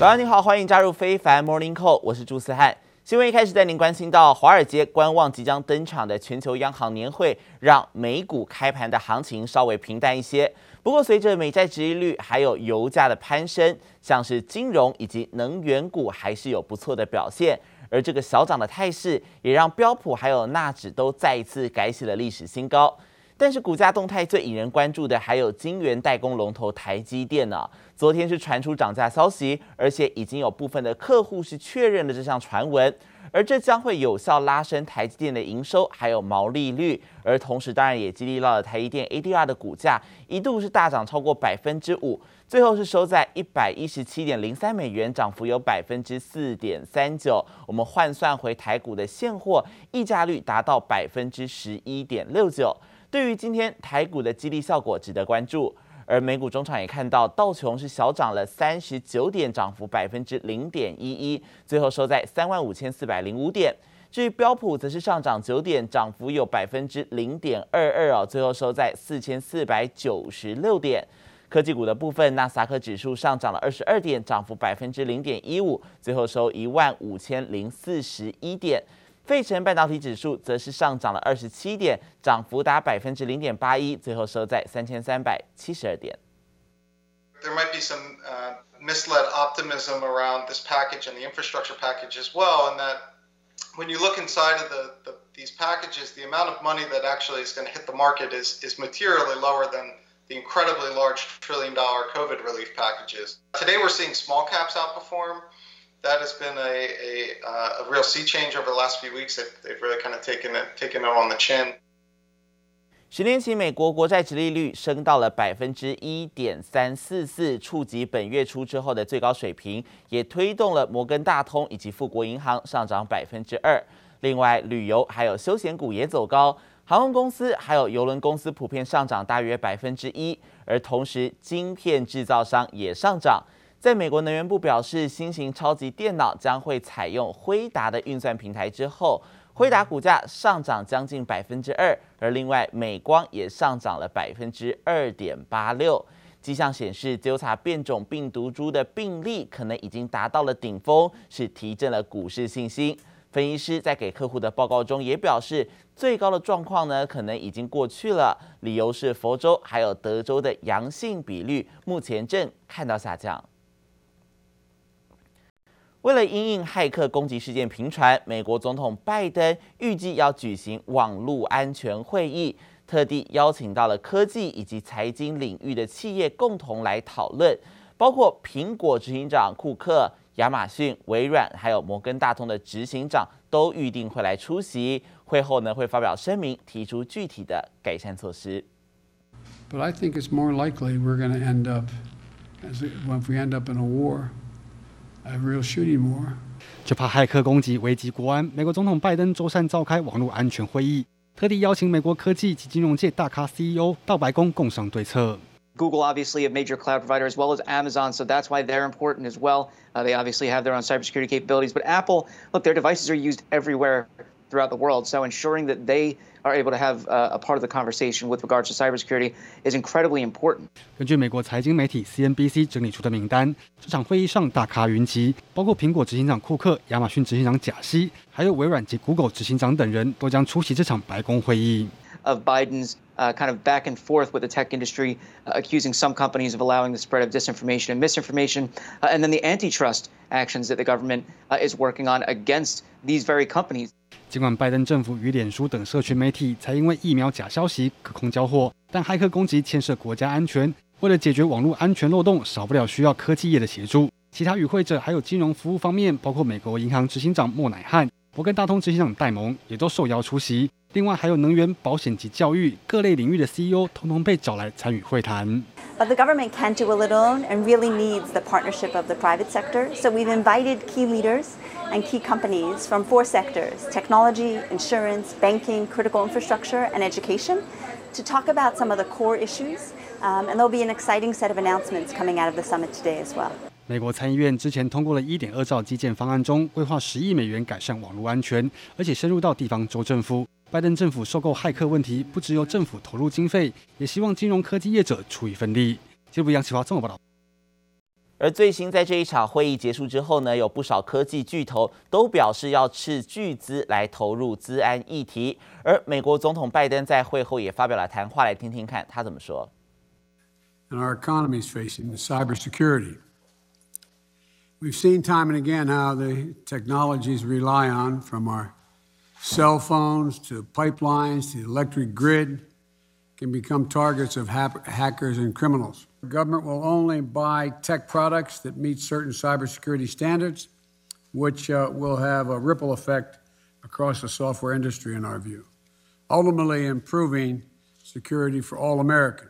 早上你好，欢迎加入非凡 Morning Call，我是朱思翰。新闻一开始带您关心到华尔街观望即将登场的全球央行年会，让美股开盘的行情稍微平淡一些。不过，随着美债殖利率还有油价的攀升，像是金融以及能源股还是有不错的表现。而这个小涨的态势，也让标普还有纳指都再一次改写了历史新高。但是股价动态最引人关注的还有晶圆代工龙头台积电呢。昨天是传出涨价消息，而且已经有部分的客户是确认了这项传闻，而这将会有效拉升台积电的营收还有毛利率，而同时当然也激励到了台积电 ADR 的股价一度是大涨超过百分之五，最后是收在一百一十七点零三美元，涨幅有百分之四点三九。我们换算回台股的现货溢价率达到百分之十一点六九。对于今天台股的激励效果值得关注，而美股中场也看到道琼是小涨了三十九点，涨幅百分之零点一一，最后收在三万五千四百零五点。至于标普则是上涨九点，涨幅有百分之零点二二哦，最后收在四千四百九十六点。科技股的部分，纳斯达克指数上涨了二十二点，涨幅百分之零点一五，最后收一万五千零四十一点。费城半导体指数则是上涨了二十七点，涨幅达百分之零点八一，最后收在三千三百七十二点。There might be some misled optimism around this package and the infrastructure package as well, and that when you look inside of the these packages, the amount of money that actually is going to hit the market is is materially lower than the incredibly large trillion dollar COVID relief packages. Today we're seeing small caps outperform. That has been a, a, a real sea change over the last few weeks. They've really kind of taken it, taken it on the chin. 十年期美国国债殖利率升到了百分之一点三四四，触及本月初之后的最高水平，也推动了摩根大通以及富国银行上涨百分之二。另外，旅游还有休闲股也走高，航空公司还有邮轮公司普遍上涨大约百分之一，而同时晶片制造商也上涨。在美国能源部表示，新型超级电脑将会采用辉达的运算平台之后，辉达股价上涨将近百分之二，而另外美光也上涨了百分之二点八六。迹象显示，纠察变种病毒株的病例可能已经达到了顶峰，是提振了股市信心。分析师在给客户的报告中也表示，最高的状况呢可能已经过去了，理由是佛州还有德州的阳性比率目前正看到下降。为了因应骇客攻击事件频传，美国总统拜登预计要举行网络安全会议，特地邀请到了科技以及财经领域的企业共同来讨论，包括苹果执行长库克、亚马逊、微软还有摩根大通的执行长都预定会来出席。会后呢会发表声明，提出具体的改善措施。But I think it's more likely we're going to end up as if we end up in a war. 就怕骇客攻击危及国安，美国总统拜登周三召开网络安全会议，特地邀请美国科技及金融界大咖 CEO 到白宫共商对策。Google obviously a major cloud provider as well as Amazon, so that's why they're important as well. They obviously have their own cybersecurity capabilities, but Apple, look, their devices are used everywhere Throughout the world, so ensuring that they are able to have a part of the conversation with regards to cybersecurity is incredibly important. 根据美国财经媒体 CNBC 整理出的名单，这场会议上大咖云集，包括苹果执行长库克、亚马逊执行长贾西，还有微软及 Google 执行长等人都将出席这场白宫会议。Of Biden's uh, kind of back and forth with the tech industry, uh, accusing some companies of allowing the spread of disinformation and misinformation, uh, and then the antitrust actions that the government uh, is working on against these very companies. 尽管拜登政府与脸书等社群媒体才因为疫苗假消息隔空交货，但骇客攻击牵涉国家安全，为了解决网络安全漏洞，少不了需要科技业的协助。其他与会者还有金融服务方面，包括美国银行执行长莫乃汉、 摩根大通执行长戴蒙，也都受邀出席。另外还有能源、保险及教育各类领域的 CEO，统统被找来参与会谈。But the government can't do it alone and really needs the partnership of the private sector. So we've invited key leaders and key companies from four sectors: technology, insurance, banking, critical infrastructure, and education, to talk about some of the core issues. Um, and there'll be an exciting set of announcements coming out of the summit today as well. 美国参议院之前通过了一点二兆基建方案中，规划10亿美元改善网络安全，而且深入到地方州政府。拜登政府收购骇客问题，不只有政府投入经费，也希望金融科技业者出一份力。记者杨启华综合报道。而最新在这一场会议结束之后呢，有不少科技巨头都表示要斥巨资来投入资安议题。而美国总统拜登在会后也发表了谈话，来听听看他怎么说。And our economy is facing the cybersecurity. We've seen time and again how the technologies rely on, from our cell phones to pipelines to the electric grid, can become targets of hackers and criminals. The government will only buy tech products that meet certain cybersecurity standards, which uh, will have a ripple effect across the software industry, in our view, ultimately improving security for all Americans.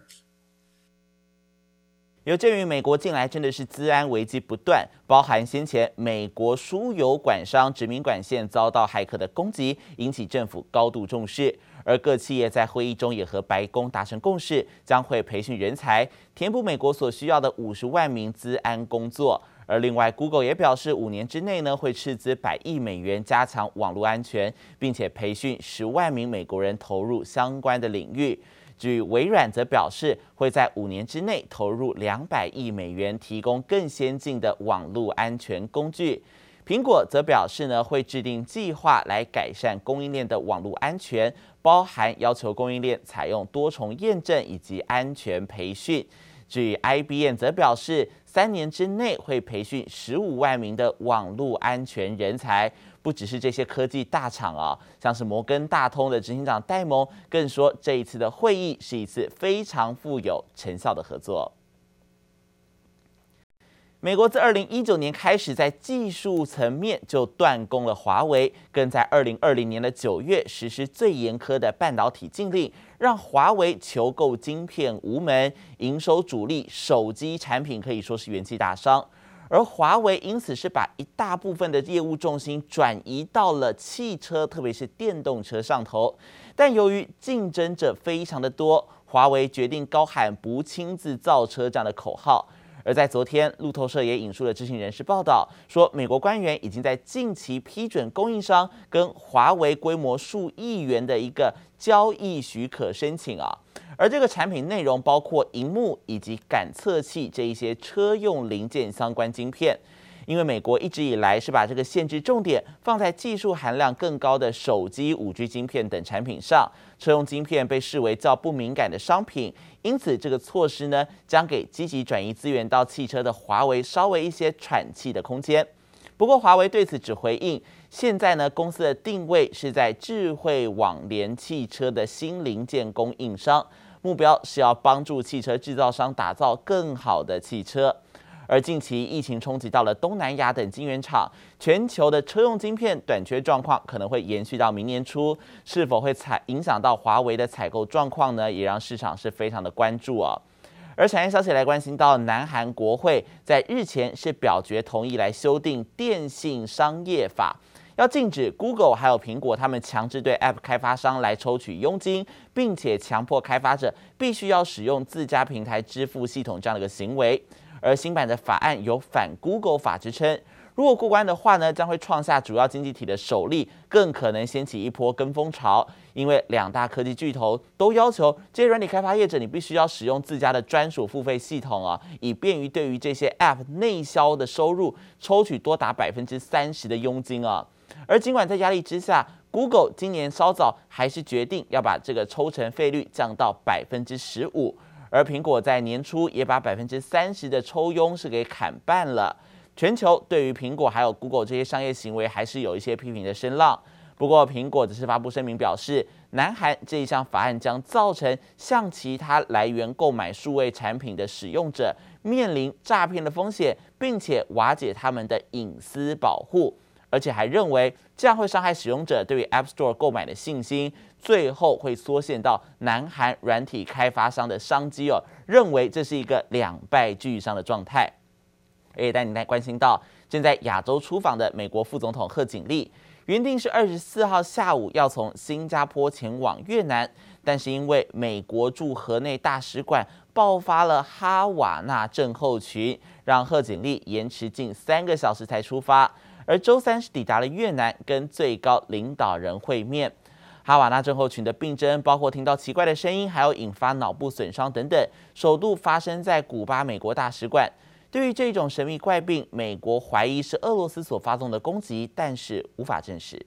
有鉴于美国近来真的是资安危机不断，包含先前美国输油管商殖民管线遭到骇客的攻击，引起政府高度重视。而各企业在会议中也和白宫达成共识，将会培训人才，填补美国所需要的五十万名资安工作。而另外，Google 也表示，五年之内呢会斥资百亿美元加强网络安全，并且培训十万名美国人投入相关的领域。据微软则表示，会在五年之内投入两百亿美元，提供更先进的网络安全工具。苹果则表示呢，会制定计划来改善供应链的网络安全，包含要求供应链采用多重验证以及安全培训。至于 IBM 则表示，三年之内会培训十五万名的网络安全人才。不只是这些科技大厂啊，像是摩根大通的执行长戴蒙更说，这一次的会议是一次非常富有成效的合作。美国自二零一九年开始在技术层面就断供了华为，更在二零二零年的九月实施最严苛的半导体禁令，让华为求购晶片无门，营收主力手机产品可以说是元气大伤，而华为因此是把一大部分的业务重心转移到了汽车，特别是电动车上头。但由于竞争者非常的多，华为决定高喊不亲自造车这样的口号。而在昨天，路透社也引述了知情人士报道，说美国官员已经在近期批准供应商跟华为规模数亿元的一个交易许可申请啊。而这个产品内容包括荧幕以及感测器这一些车用零件相关晶片。因为美国一直以来是把这个限制重点放在技术含量更高的手机、5G 晶片等产品上，车用晶片被视为较不敏感的商品，因此这个措施呢，将给积极转移资源到汽车的华为稍微一些喘气的空间。不过华为对此只回应，现在呢，公司的定位是在智慧网联汽车的新零件供应商，目标是要帮助汽车制造商打造更好的汽车。而近期疫情冲击到了东南亚等晶圆厂，全球的车用晶片短缺状况可能会延续到明年初，是否会采影响到华为的采购状况呢？也让市场是非常的关注啊。而产业消息来关心到，南韩国会在日前是表决同意来修订电信商业法，要禁止 Google 还有苹果他们强制对 App 开发商来抽取佣金，并且强迫开发者必须要使用自家平台支付系统这样的一个行为。而新版的法案有反 Google 法之称，如果过关的话呢，将会创下主要经济体的首例，更可能掀起一波跟风潮。因为两大科技巨头都要求这些软体开发业者，你必须要使用自家的专属付费系统啊，以便于对于这些 App 内销的收入抽取多达百分之三十的佣金啊。而尽管在压力之下，Google 今年稍早还是决定要把这个抽成费率降到百分之十五。而苹果在年初也把百分之三十的抽佣是给砍半了。全球对于苹果还有 Google 这些商业行为还是有一些批评的声浪。不过苹果只是发布声明表示，南韩这一项法案将造成向其他来源购买数位产品的使用者面临诈骗的风险，并且瓦解他们的隐私保护。而且还认为这样会伤害使用者对于 App Store 购买的信心，最后会缩限到南韩软体开发商的商机哦。认为这是一个两败俱伤的状态。而且带你来关心到正在亚洲出访的美国副总统贺锦丽，原定是二十四号下午要从新加坡前往越南，但是因为美国驻河内大使馆爆发了哈瓦那症候群，让贺锦丽延迟近三个小时才出发。而周三是抵达了越南，跟最高领导人会面。哈瓦那症候群的病症包括听到奇怪的声音，还有引发脑部损伤等等，首度发生在古巴美国大使馆。对于这种神秘怪病，美国怀疑是俄罗斯所发动的攻击，但是无法证实。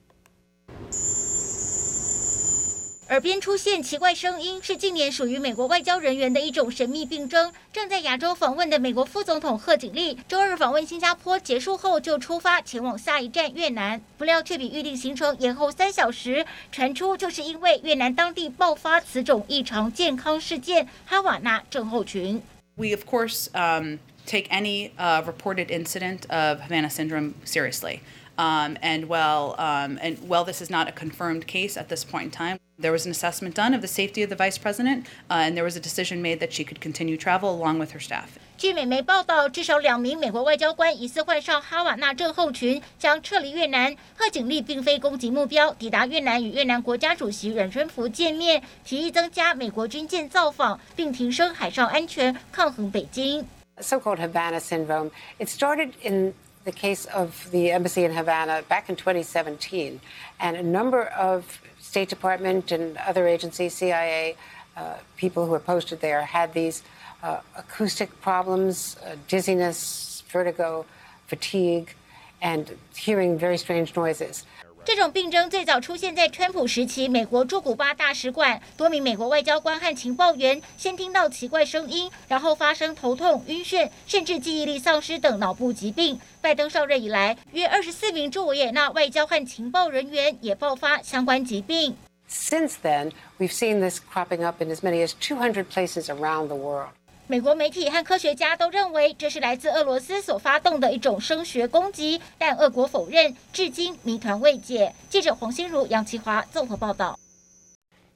耳边出现奇怪声音，是近年属于美国外交人员的一种神秘病症。正在亚洲访问的美国副总统贺锦丽，周二访问新加坡结束后就出发前往下一站越南，不料却比预定行程延后三小时。传出就是因为越南当地爆发此种异常健康事件——哈瓦那症候群。We of course um, take any uh, reported incident of Havana syndrome seriously. Um, and while um, and while this is not a confirmed case at this point in time. There was an assessment done of the safety of the vice president, uh, and there was a decision made that she could continue travel along with her staff. 据美媒报道，至少两名美国外交官疑似患上哈瓦那症候群，将撤离越南。贺锦丽并非攻击目标，抵达越南与越南国家主席阮春福见面，提议增加美国军舰造访，并提升海上安全，抗衡北京。So-called Havana syndrome. It started in the case of the embassy in Havana back in 2017, and a number of State Department and other agencies, CIA, uh, people who were posted there had these uh, acoustic problems, uh, dizziness, vertigo, fatigue, and hearing very strange noises. 这种病症最早出现在川普时期，美国驻古巴大使馆，多名美国外交官和情报员先听到奇怪声音，然后发生头痛、晕眩，甚至记忆力丧失等脑部疾病。拜登上任以来，约二十四名驻维也纳外交和情报人员也爆发相关疾病。Since then, we've seen this cropping up in as many as 200 places around the world. 美国媒体和科学家都认为这是来自俄罗斯所发动的一种声学攻击，但俄国否认，至今谜团未解。记者黄心如、杨奇华综合报道。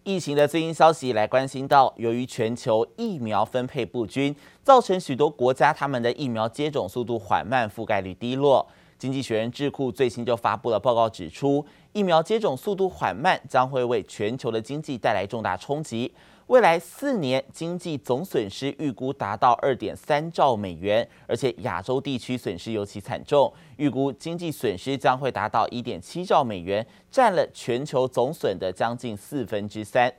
疫情的最新消息来关心到，由于全球疫苗分配不均，造成许多国家他们的疫苗接种速度缓慢，覆盖率低落。经济学人智库最新就发布了报告，指出疫苗接种速度缓慢将会为全球的经济带来重大冲击。未来四年经济总损失预估达到二点三兆美元，而且亚洲地区损失尤其惨重，预估经济损失将会达到一点七兆美元，占了全球总损的将近四分之三。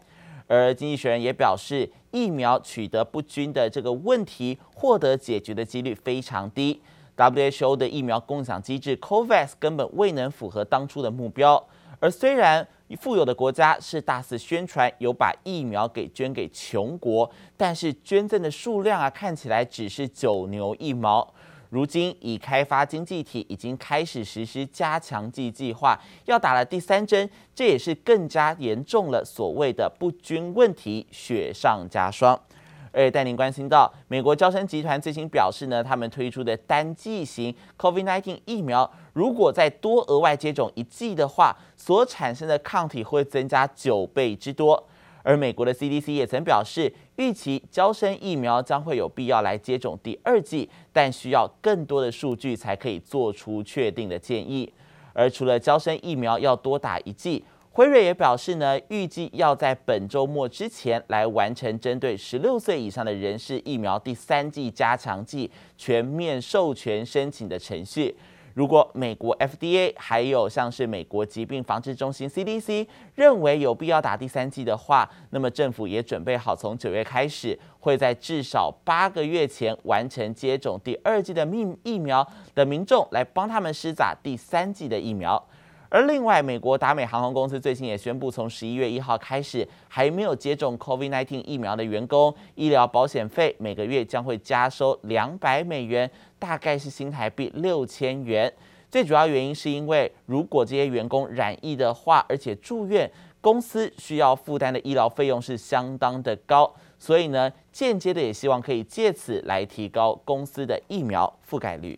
而经济学人也表示，疫苗取得不均的这个问题获得解决的几率非常低。WHO 的疫苗共享机制 COVAX 根本未能符合当初的目标，而虽然富有的国家是大肆宣传有把疫苗给捐给穷国，但是捐赠的数量啊，看起来只是九牛一毛。如今，已开发经济体已经开始实施加强剂计划，要打了第三针，这也是更加严重了所谓的不均问题，雪上加霜。而带您关心到，美国娇生集团最新表示呢，他们推出的单剂型 COVID-19 疫苗，如果再多额外接种一剂的话，所产生的抗体会增加九倍之多。而美国的 CDC 也曾表示，预期娇生疫苗将会有必要来接种第二剂，但需要更多的数据才可以做出确定的建议。而除了娇生疫苗要多打一剂。辉瑞也表示呢，预计要在本周末之前来完成针对十六岁以上的人士疫苗第三剂加强剂全面授权申请的程序。如果美国 FDA 还有像是美国疾病防治中心 CDC 认为有必要打第三剂的话，那么政府也准备好从九月开始，会在至少八个月前完成接种第二剂的疫疫苗的民众来帮他们施打第三剂的疫苗。而另外，美国达美航空公司最近也宣布，从十一月一号开始，还没有接种 COVID-19 疫苗的员工，医疗保险费每个月将会加收两百美元，大概是新台币六千元。最主要原因是因为，如果这些员工染疫的话，而且住院，公司需要负担的医疗费用是相当的高，所以呢，间接的也希望可以借此来提高公司的疫苗覆盖率。